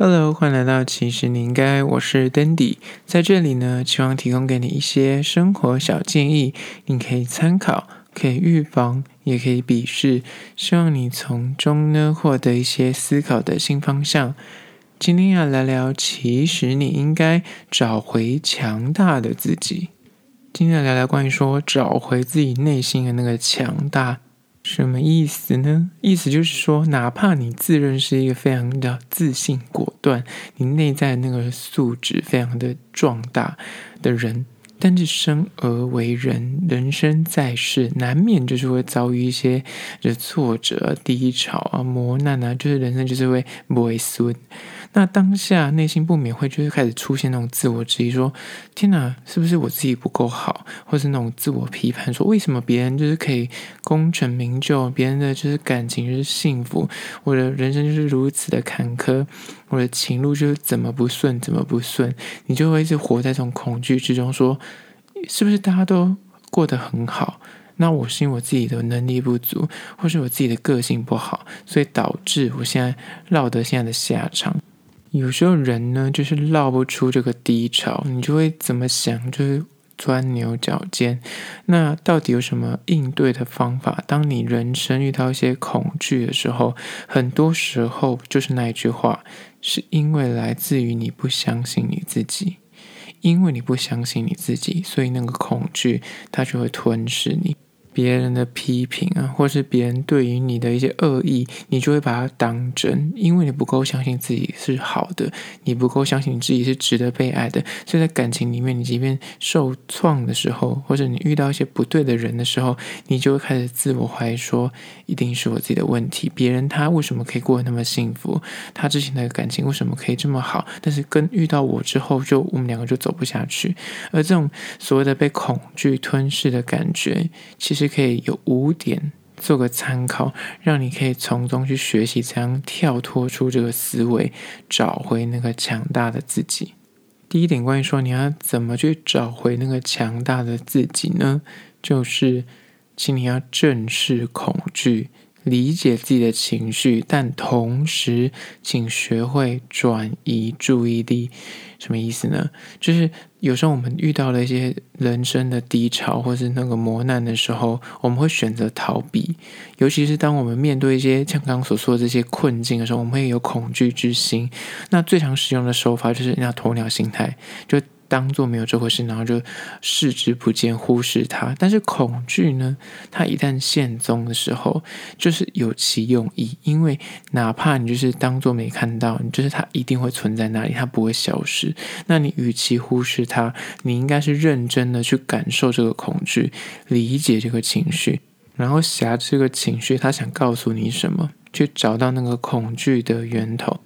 Hello，欢迎来到其实你应该，我是 Dandy，在这里呢，希望提供给你一些生活小建议，你可以参考，可以预防，也可以鄙视，希望你从中呢获得一些思考的新方向。今天要来聊，其实你应该找回强大的自己。今天要聊聊关于说找回自己内心的那个强大。什么意思呢？意思就是说，哪怕你自认是一个非常的自信、果断，你内在那个素质非常的壮大的人，但是生而为人，人生在世，难免就是会遭遇一些的挫折、低潮啊、磨难啊，就是人生就是会不会顺。那当下内心不免会就是开始出现那种自我质疑，说：“天哪，是不是我自己不够好？”或是那种自我批判，说：“为什么别人就是可以功成名就，别人的就是感情就是幸福，我的人生就是如此的坎坷，我的情路就是怎么不顺，怎么不顺？”你就会一直活在这种恐惧之中，说：“是不是大家都过得很好？那我是因为我自己的能力不足，或是我自己的个性不好，所以导致我现在落得现在的下场。”有时候人呢，就是绕不出这个低潮，你就会怎么想，就是钻牛角尖。那到底有什么应对的方法？当你人生遇到一些恐惧的时候，很多时候就是那一句话，是因为来自于你不相信你自己，因为你不相信你自己，所以那个恐惧它就会吞噬你。别人的批评啊，或是别人对于你的一些恶意，你就会把它当真，因为你不够相信自己是好的，你不够相信你自己是值得被爱的，所以在感情里面，你即便受创的时候，或者你遇到一些不对的人的时候，你就会开始自我怀疑，说一定是我自己的问题，别人他为什么可以过得那么幸福，他之前的感情为什么可以这么好，但是跟遇到我之后，就我们两个就走不下去，而这种所谓的被恐惧吞噬的感觉，其实。可以有五点做个参考，让你可以从中去学习，怎样跳脱出这个思维，找回那个强大的自己。第一点，关于说你要怎么去找回那个强大的自己呢？就是，请你要正视恐惧。理解自己的情绪，但同时，请学会转移注意力。什么意思呢？就是有时候我们遇到了一些人生的低潮，或是那个磨难的时候，我们会选择逃避。尤其是当我们面对一些像刚刚所说的这些困境的时候，我们会有恐惧之心。那最常使用的手法就是那鸵鸟心态，就。当做没有这回事，然后就视之不见，忽视它。但是恐惧呢，它一旦现踪的时候，就是有其用意。因为哪怕你就是当做没看到，你就是它一定会存在那里，它不会消失。那你与其忽视它，你应该是认真的去感受这个恐惧，理解这个情绪，然后挟这个情绪，它想告诉你什么，去找到那个恐惧的源头。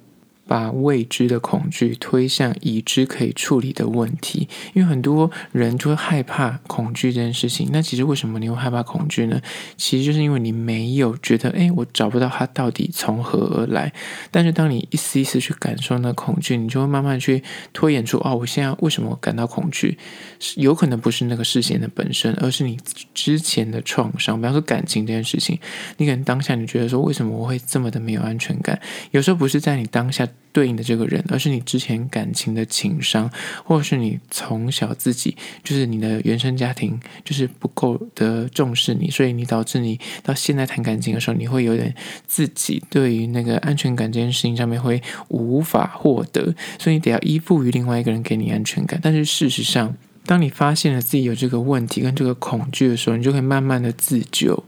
把未知的恐惧推向已知可以处理的问题，因为很多人就会害怕恐惧这件事情。那其实为什么你会害怕恐惧呢？其实就是因为你没有觉得，诶，我找不到它到底从何而来。但是当你一丝一丝去感受那恐惧，你就会慢慢去推演出，哦，我现在为什么感到恐惧？有可能不是那个事件的本身，而是你之前的创伤。比方说感情这件事情，你可能当下你觉得说，为什么我会这么的没有安全感？有时候不是在你当下。对应的这个人，而是你之前感情的情商，或者是你从小自己就是你的原生家庭就是不够的重视你，所以你导致你到现在谈感情的时候，你会有点自己对于那个安全感这件事情上面会无法获得，所以你得要依附于另外一个人给你安全感。但是事实上，当你发现了自己有这个问题跟这个恐惧的时候，你就可以慢慢的自救。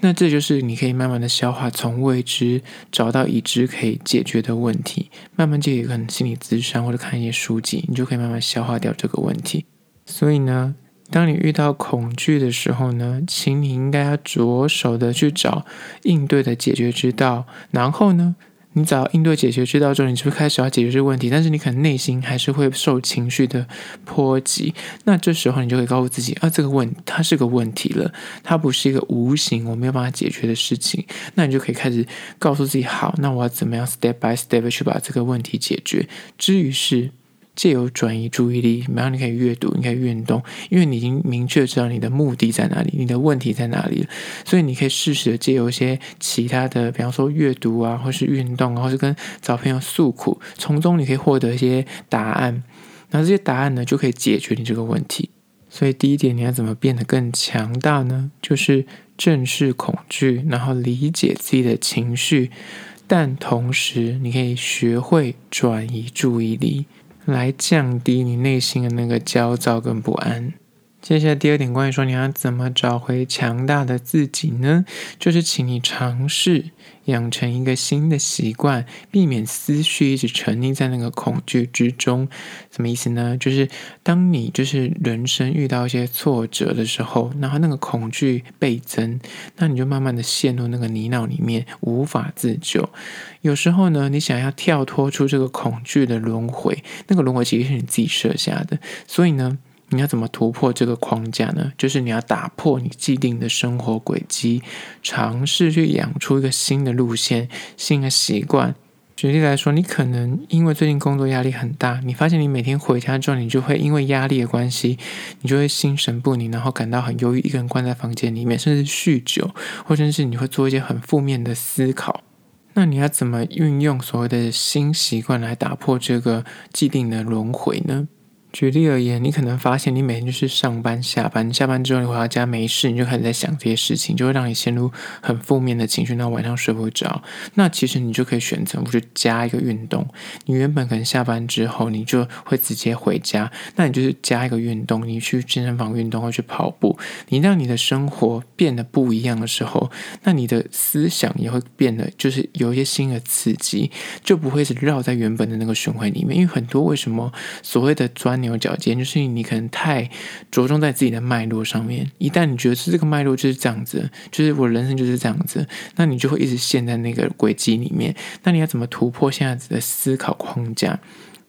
那这就是你可以慢慢的消化，从未知找到已知可以解决的问题。慢慢就有可能心理咨商或者看一些书籍，你就可以慢慢消化掉这个问题。所以呢，当你遇到恐惧的时候呢，请你应该要着手的去找应对的解决之道，然后呢，你只要应对解决之道之后，你就会开始要解决这个问题，但是你可能内心还是会受情绪的波及。那这时候你就会告诉自己啊，这个问它是个问题了，它不是一个无形我没有办法解决的事情。那你就可以开始告诉自己，好，那我要怎么样 step by step 去把这个问题解决？至于是借由转移注意力，然后你可以阅读，你可以运动，因为你已经明确知道你的目的在哪里，你的问题在哪里了，所以你可以适时的借由一些其他的，比方说阅读啊，或是运动，或是跟找朋友诉苦，从中你可以获得一些答案，那这些答案呢，就可以解决你这个问题。所以第一点，你要怎么变得更强大呢？就是正视恐惧，然后理解自己的情绪，但同时你可以学会转移注意力。来降低你内心的那个焦躁跟不安。接下来第二点，关于说你要怎么找回强大的自己呢？就是请你尝试养成一个新的习惯，避免思绪一直沉溺在那个恐惧之中。什么意思呢？就是当你就是人生遇到一些挫折的时候，然后那个恐惧倍增，那你就慢慢的陷入那个泥淖里面，无法自救。有时候呢，你想要跳脱出这个恐惧的轮回，那个轮回其实是你自己设下的，所以呢。你要怎么突破这个框架呢？就是你要打破你既定的生活轨迹，尝试去养出一个新的路线、新的习惯。举例来说，你可能因为最近工作压力很大，你发现你每天回家之后，你就会因为压力的关系，你就会心神不宁，然后感到很忧郁，一个人关在房间里面，甚至酗酒，或者是你会做一些很负面的思考。那你要怎么运用所谓的新习惯来打破这个既定的轮回呢？举例而言，你可能发现你每天就是上班、下班，下班之后你回到家没事，你就开始在想这些事情，就会让你陷入很负面的情绪，那晚上睡不着。那其实你就可以选择，我就加一个运动。你原本可能下班之后你就会直接回家，那你就是加一个运动，你去健身房运动或去跑步，你让你的生活变得不一样的时候，那你的思想也会变得就是有一些新的刺激，就不会是绕在原本的那个循环里面。因为很多为什么所谓的钻牛角尖，就是你可能太着重在自己的脉络上面。一旦你觉得是这个脉络就是这样子，就是我人生就是这样子，那你就会一直陷在那个轨迹里面。那你要怎么突破现在的思考框架？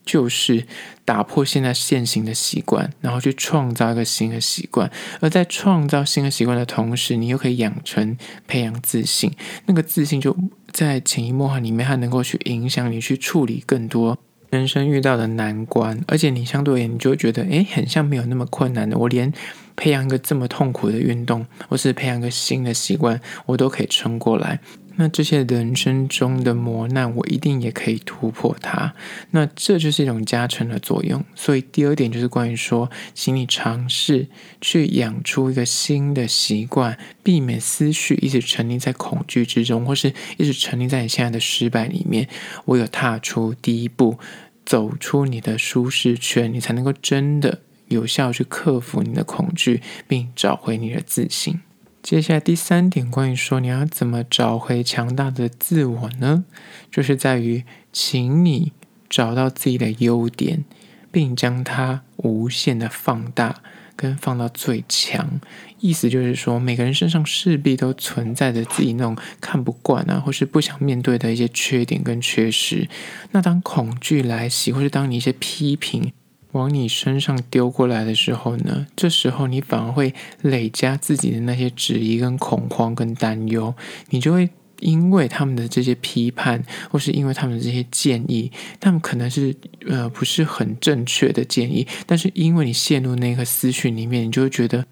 就是打破现在现行的习惯，然后去创造一个新的习惯。而在创造新的习惯的同时，你又可以养成培养自信。那个自信就在潜移默化里面，它能够去影响你去处理更多。人生遇到的难关，而且你相对而言，你就会觉得，哎，很像没有那么困难的。我连培养一个这么痛苦的运动，或是培养一个新的习惯，我都可以撑过来。那这些人生中的磨难，我一定也可以突破它。那这就是一种加成的作用。所以第二点就是关于说，请你尝试去养出一个新的习惯，避免思绪一直沉溺在恐惧之中，或是一直沉溺在你现在的失败里面。唯有踏出第一步，走出你的舒适圈，你才能够真的有效去克服你的恐惧，并找回你的自信。接下来第三点，关于说你要怎么找回强大的自我呢？就是在于，请你找到自己的优点，并将它无限的放大，跟放到最强。意思就是说，每个人身上势必都存在着自己那种看不惯啊，或是不想面对的一些缺点跟缺失。那当恐惧来袭，或是当你一些批评，往你身上丢过来的时候呢，这时候你反而会累加自己的那些质疑、跟恐慌、跟担忧，你就会因为他们的这些批判，或是因为他们的这些建议，他们可能是呃不是很正确的建议，但是因为你陷入那个思绪里面，你就会觉得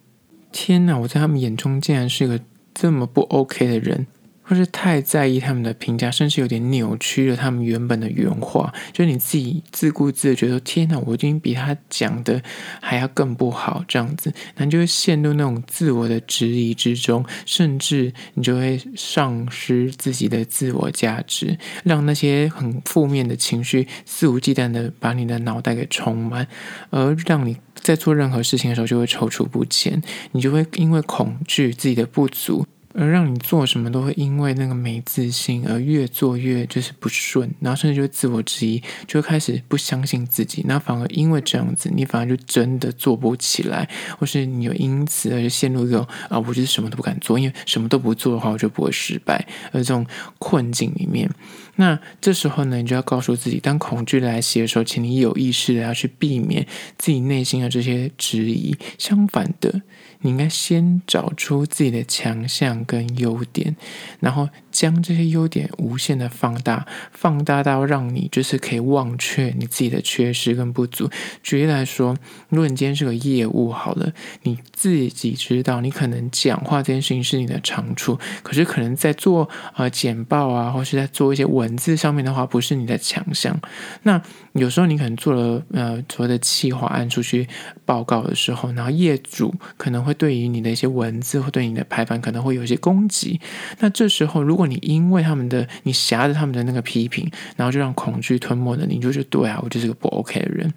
天哪，我在他们眼中竟然是一个这么不 OK 的人。或是太在意他们的评价，甚至有点扭曲了他们原本的原话。就是你自己自顾自的觉得，天哪，我已经比他讲的还要更不好，这样子，那你就会陷入那种自我的质疑之中，甚至你就会丧失自己的自我价值，让那些很负面的情绪肆无忌惮的把你的脑袋给充满，而让你在做任何事情的时候就会踌躇不前，你就会因为恐惧自己的不足。而让你做什么都会因为那个没自信而越做越就是不顺，然后甚至就自我质疑，就会开始不相信自己，那反而因为这样子，你反而就真的做不起来，或是你又因此而陷入一个啊，我就是什么都不敢做，因为什么都不做的话，我就不会失败，而这种困境里面，那这时候呢，你就要告诉自己，当恐惧来袭的时候，请你有意识的要去避免自己内心的这些质疑，相反的。你应该先找出自己的强项跟优点，然后将这些优点无限的放大，放大到让你就是可以忘却你自己的缺失跟不足。举例来说，如果你今天是个业务好了，你自己知道你可能讲话这件事情是你的长处，可是可能在做、呃、简报啊，或是在做一些文文字上面的话，不是你的强项。那有时候你可能做了呃所谓的企划案出去报告的时候，然后业主可能会对于你的一些文字或对你的排版可能会有一些攻击。那这时候，如果你因为他们的你夹着他们的那个批评，然后就让恐惧吞没了你，就觉得对啊，我就是个不 OK 的人。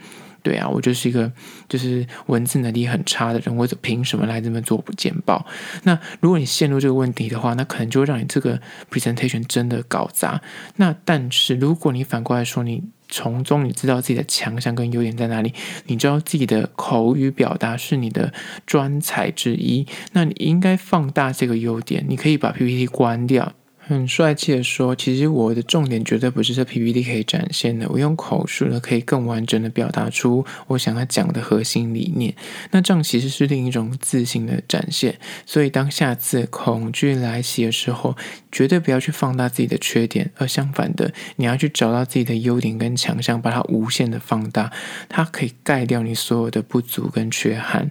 对啊，我就是一个就是文字能力很差的人，我凭什么来这么做简报？那如果你陷入这个问题的话，那可能就会让你这个 presentation 真的搞砸。那但是如果你反过来说，你从中你知道自己的强项跟优点在哪里，你知道自己的口语表达是你的专才之一，那你应该放大这个优点，你可以把 PPT 关掉。很帅气的说，其实我的重点绝对不是这 PPT 可以展现的，我用口述呢可以更完整的表达出我想要讲的核心理念。那这样其实是另一种自信的展现。所以当下次恐惧来袭的时候，绝对不要去放大自己的缺点，而相反的，你要去找到自己的优点跟强项，把它无限的放大，它可以盖掉你所有的不足跟缺憾。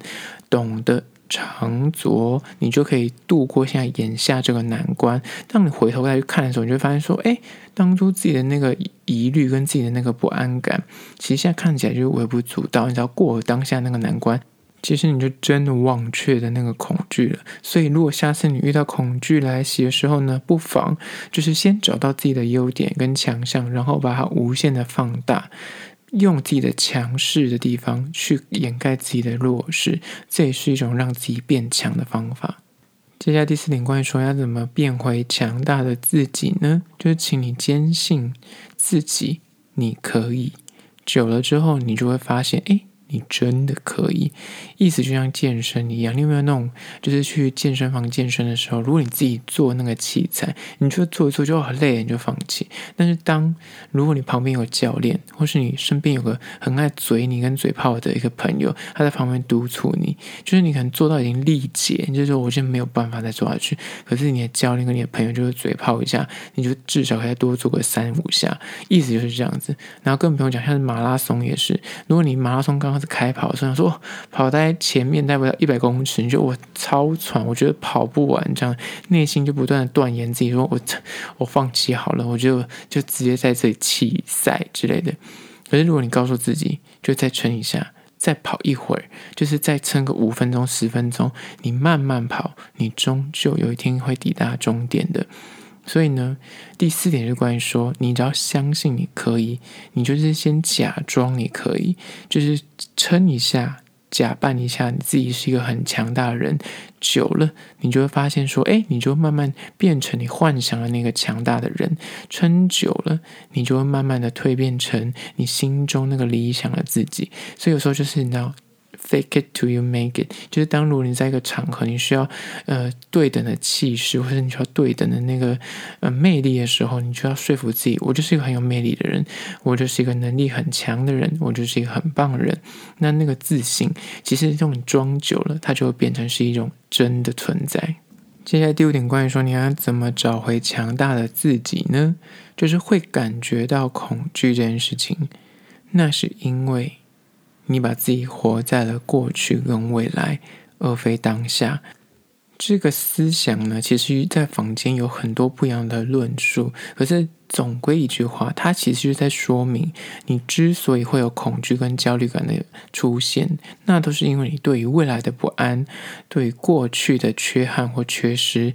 懂得。长拙，你就可以度过现在眼下这个难关。当你回头再去看的时候，你就会发现说，哎，当初自己的那个疑虑跟自己的那个不安感，其实现在看起来就微不足道。你知道，过了当下那个难关，其实你就真的忘却的那个恐惧了。所以，如果下次你遇到恐惧来袭的时候呢，不妨就是先找到自己的优点跟强项，然后把它无限的放大。用自己的强势的地方去掩盖自己的弱势，这也是一种让自己变强的方法。接下来第四点，关于说要怎么变回强大的自己呢？就是请你坚信自己，你可以。久了之后，你就会发现，哎。你真的可以，意思就像健身一样。你有没有那种，就是去健身房健身的时候，如果你自己做那个器材，你就做一做就很累，你就放弃。但是当如果你旁边有教练，或是你身边有个很爱嘴你跟嘴炮的一个朋友，他在旁边督促你，就是你可能做到已经力竭，你就说我现在没有办法再做下去。可是你的教练跟你的朋友就是嘴炮一下，你就至少可以多做个三五下，意思就是这样子。然后更不用讲，像是马拉松也是，如果你马拉松刚刚。是开跑，虽然说跑在前面大概一百公尺，你就我超喘，我觉得跑不完，这样内心就不断的断言自己说我我放弃好了，我就就直接在这里弃赛之类的。可是如果你告诉自己，就再撑一下，再跑一会儿，就是再撑个五分钟、十分钟，你慢慢跑，你终究有一天会抵达终点的。所以呢，第四点是关于说，你只要相信你可以，你就是先假装你可以，就是撑一下，假扮一下你自己是一个很强大的人。久了，你就会发现说，哎，你就慢慢变成你幻想的那个强大的人。撑久了，你就会慢慢的蜕变成你心中那个理想的自己。所以有时候就是你知道。Fake it to you make it，就是当如果你在一个场合，你需要呃对等的气势，或者你需要对等的那个呃魅力的时候，你就要说服自己，我就是一个很有魅力的人，我就是一个能力很强的人，我就是一个很棒的人。那那个自信，其实这种装久了，它就会变成是一种真的存在。接下来第五点，关于说你要怎么找回强大的自己呢？就是会感觉到恐惧这件事情，那是因为。你把自己活在了过去跟未来，而非当下。这个思想呢，其实，在坊间有很多不一样的论述。可是，总归一句话，它其实是在说明，你之所以会有恐惧跟焦虑感的出现，那都是因为你对于未来的不安，对于过去的缺憾或缺失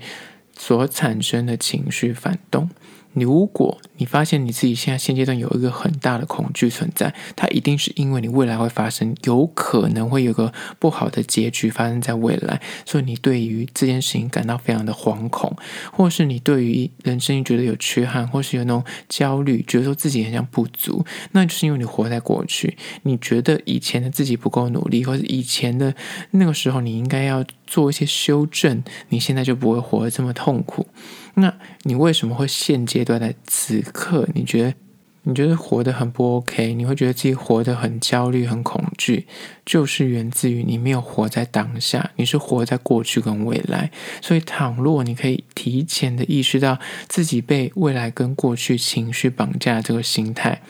所产生的情绪反动。如果你发现你自己现在现阶段有一个很大的恐惧存在，它一定是因为你未来会发生，有可能会有个不好的结局发生在未来，所以你对于这件事情感到非常的惶恐，或是你对于人生觉得有缺憾，或是有那种焦虑，觉得说自己很像不足，那就是因为你活在过去，你觉得以前的自己不够努力，或是以前的那个时候你应该要做一些修正，你现在就不会活得这么痛苦。那你为什么会现阶段的此刻，你觉得你觉得活得很不 OK，你会觉得自己活得很焦虑、很恐惧，就是源自于你没有活在当下，你是活在过去跟未来。所以，倘若你可以提前的意识到自己被未来跟过去情绪绑架这个心态，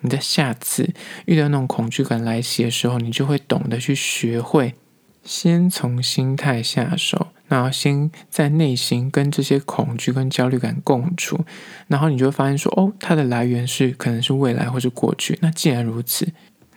你在下次遇到那种恐惧感来袭的时候，你就会懂得去学会先从心态下手。然后先在内心跟这些恐惧跟焦虑感共处，然后你就会发现说，哦，它的来源是可能是未来或是过去。那既然如此，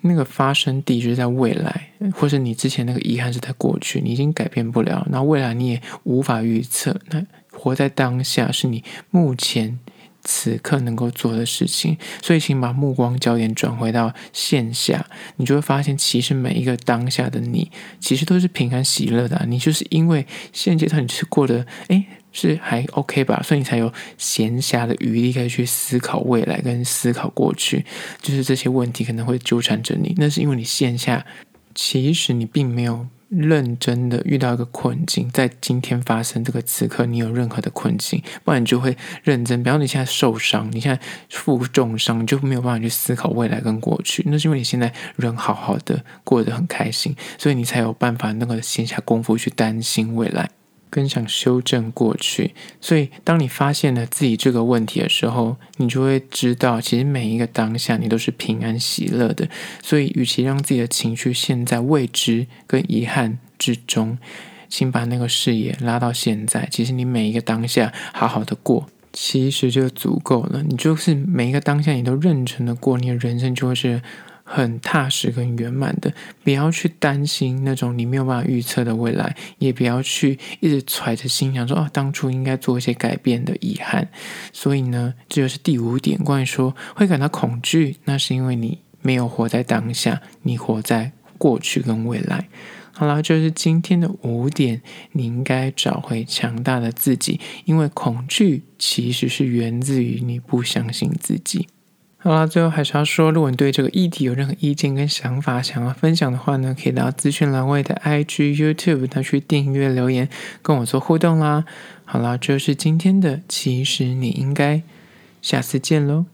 那个发生地就是在未来，或是你之前那个遗憾是在过去，你已经改变不了。那未来你也无法预测。那活在当下是你目前。此刻能够做的事情，所以请把目光焦点转回到线下，你就会发现，其实每一个当下的你，其实都是平安喜乐的。你就是因为现阶段你是过得，诶，是还 OK 吧，所以你才有闲暇的余力可以去思考未来跟思考过去，就是这些问题可能会纠缠着你。那是因为你线下，其实你并没有。认真的遇到一个困境，在今天发生这个此刻，你有任何的困境，不然你就会认真。比方你现在受伤，你现在负重伤，你就没有办法去思考未来跟过去。那是因为你现在人好好的，过得很开心，所以你才有办法那个闲暇功夫去担心未来。更想修正过去，所以当你发现了自己这个问题的时候，你就会知道，其实每一个当下你都是平安喜乐的。所以，与其让自己的情绪陷在未知跟遗憾之中，请把那个视野拉到现在。其实，你每一个当下好好的过，其实就足够了。你就是每一个当下你都认真的过，你的人生就会是。很踏实跟圆满的，不要去担心那种你没有办法预测的未来，也不要去一直揣着心想说哦，当初应该做一些改变的遗憾。所以呢，这就是第五点，关于说会感到恐惧，那是因为你没有活在当下，你活在过去跟未来。好啦，就是今天的五点，你应该找回强大的自己，因为恐惧其实是源自于你不相信自己。好啦，最后还是要说，如果你对这个议题有任何意见跟想法，想要分享的话呢，可以到资讯栏位的 IG、YouTube，那去订阅留言跟我做互动啦。好啦，这就是今天的，其实你应该下次见喽。